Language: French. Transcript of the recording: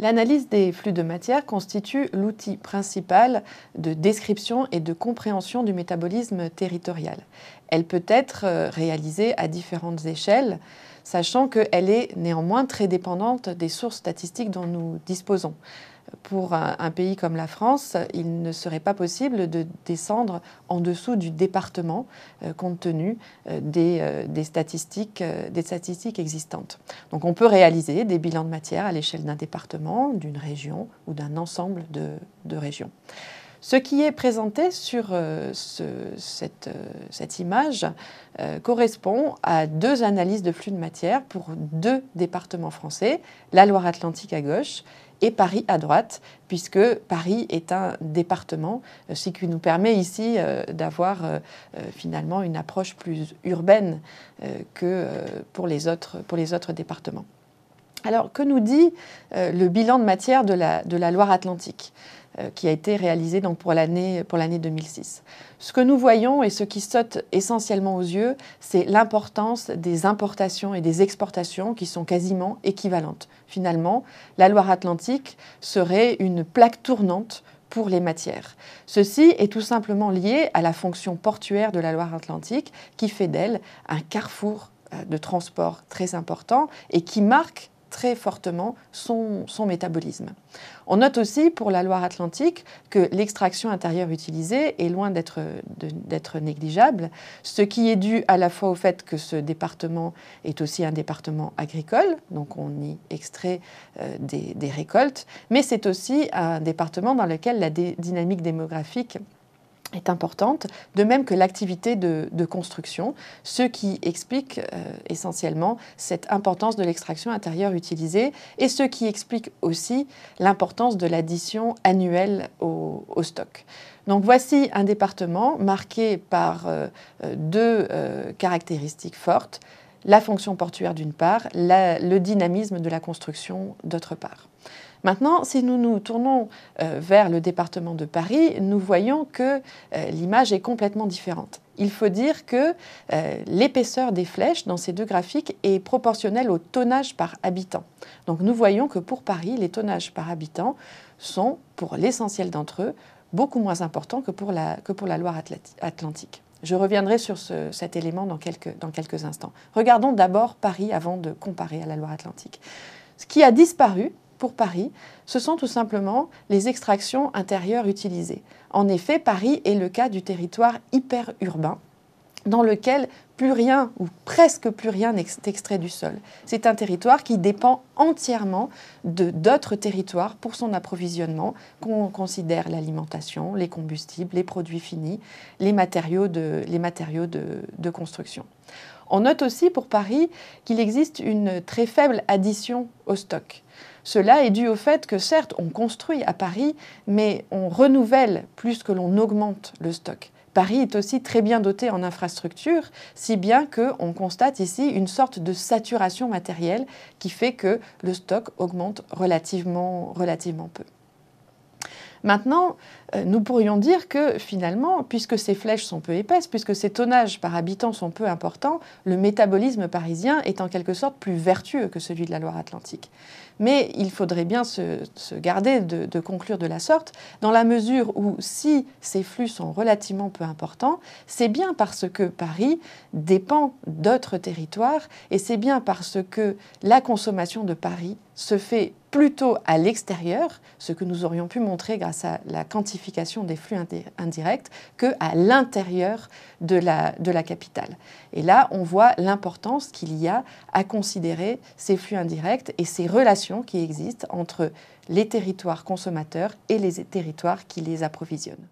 L'analyse des flux de matière constitue l'outil principal de description et de compréhension du métabolisme territorial. Elle peut être euh, réalisée à différentes échelles, sachant qu'elle est néanmoins très dépendante des sources statistiques dont nous disposons pour un, pays comme la France, il ne serait pas possible de descendre en dessous du département euh, compte tenu euh, euh, des, statistiques, existantes. Donc on peut réaliser des bilans de matière à l'échelle d'un département, d'une région ou d'un ensemble de, régions. Ce qui est présenté sur cette, image correspond à deux analyses de flux de matière pour deux départements français, la Loire-Atlantique à gauche et Paris à droite, puisque Paris est un département, euh, ce qui nous permet ici euh, d'avoir euh, finalement une approche plus urbaine que pour les, autres, départements. Alors, que nous dit le bilan de matière de la, de la Loire-Atlantique? Qui a été réalisé donc, pour l'année 2006 Ce que nous voyons et ce qui saute essentiellement aux yeux, c'est l'importance des importations et des exportations qui sont quasiment équivalentes. Finalement, la Loire-Atlantique serait une plaque tournante pour les matières. Ceci est tout simplement lié à la fonction portuaire de la Loire-Atlantique qui fait d'elle un carrefour euh, de transport très important et qui marque très fortement son, métabolisme. On note aussi pour la Loire-Atlantique que l'extraction intérieure utilisée est loin d'être négligeable, ce qui est dû à la fois au fait que ce département est aussi un département agricole, donc on y extrait euh, des, des récoltes, mais c'est aussi un département dans lequel la dynamique démographique est importante, de même que l'activité de, construction, ce qui explique euh, essentiellement cette importance de l'extraction intérieure utilisée et ce qui explique aussi l'importance de l'addition annuelle au, stock. Donc voici un département marqué par euh, euh, deux caractéristiques fortes, la fonction portuaire d'une part, le dynamisme de la construction d'autre part. Maintenant, si nous nous tournons euh, vers le département de Paris, nous voyons que euh, l'image est complètement différente. Il faut dire que euh, l'épaisseur des flèches dans ces deux graphiques est proportionnelle au tonnage par habitant. Donc nous voyons que pour Paris, les tonnages par habitant sont, pour l'essentiel d'entre eux, beaucoup moins importants que pour la, Loire-Atlantique. Je reviendrai sur cet élément dans quelques, dans quelques instants. Regardons d'abord Paris avant de comparer à la Loire-Atlantique. Ce qui a disparu, pour Paris, ce sont tout simplement les extractions intérieures utilisées. En effet, Paris est le cas du territoire hyper urbain dans lequel plus rien ou presque plus rien n'est extrait du sol. C'est un territoire qui dépend entièrement de d'autres territoires pour son approvisionnement, qu'on considère l'alimentation, les combustibles, les produits finis, les matériaux de, les matériaux de construction. On note aussi pour Paris qu'il existe une très faible addition au stock. Cela est dû au fait que certes, on construit à Paris, mais on renouvelle plus que l'on augmente le stock. Paris est aussi très bien doté en infrastructures, si bien qu'on constate ici une sorte de saturation matérielle qui fait que le stock augmente relativement, relativement peu. Maintenant, euh, nous pourrions dire que finalement, puisque ces flèches sont peu épaisses, puisque ces tonnages par habitant sont peu importants, le métabolisme parisien est en quelque sorte plus vertueux que celui de la Loire-Atlantique. Mais il faudrait bien se, garder de, conclure de la sorte, dans la mesure où si ces flux sont relativement peu importants, c'est bien parce que Paris dépend d'autres territoires et c'est bien parce que la consommation de Paris se fait plutôt à l'extérieur, ce que nous aurions pu montrer grâce à la quantification des flux indirects, qu'à l'intérieur de la, de la capitale. Et là, on voit l'importance qu'il y a à considérer ces flux indirects et ces relations qui existent entre les territoires consommateurs et les territoires qui les approvisionnent.